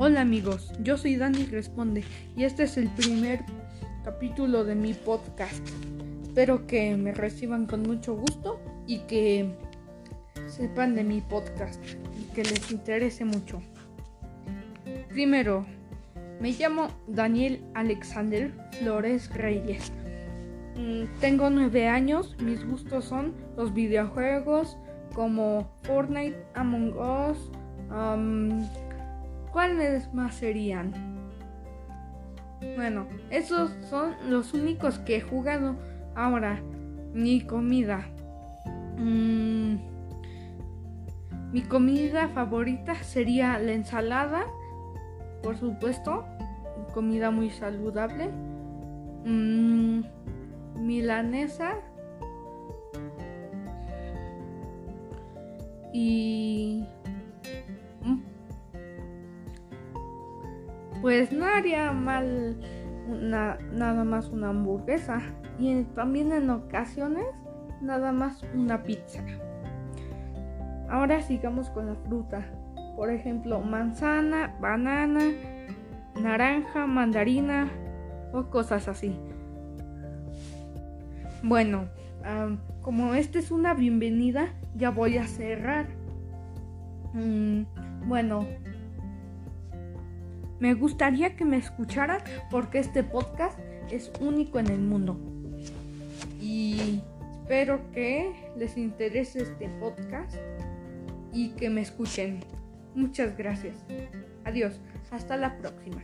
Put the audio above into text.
Hola amigos, yo soy Dani Responde y este es el primer capítulo de mi podcast. Espero que me reciban con mucho gusto y que sepan de mi podcast y que les interese mucho. Primero, me llamo Daniel Alexander Flores Reyes. Mm, tengo nueve años, mis gustos son los videojuegos como Fortnite, Among Us, ¿cuáles más serían? Bueno, esos son los únicos que he jugado. Ahora, mi comida. Mm, mi comida favorita sería la ensalada, por supuesto, comida muy saludable. Mm, milanesa. Y... pues no haría mal nada más una hamburguesa. Y también en ocasiones nada más una pizza. Ahora sigamos con la fruta. Por ejemplo, manzana, banana, naranja, mandarina o cosas así. Bueno, como esta es una bienvenida, ya voy a cerrar. Mm, bueno, me gustaría que me escucharan porque este podcast es único en el mundo. Y espero que les interese este podcast y que me escuchen. Muchas gracias. Adiós. Hasta la próxima.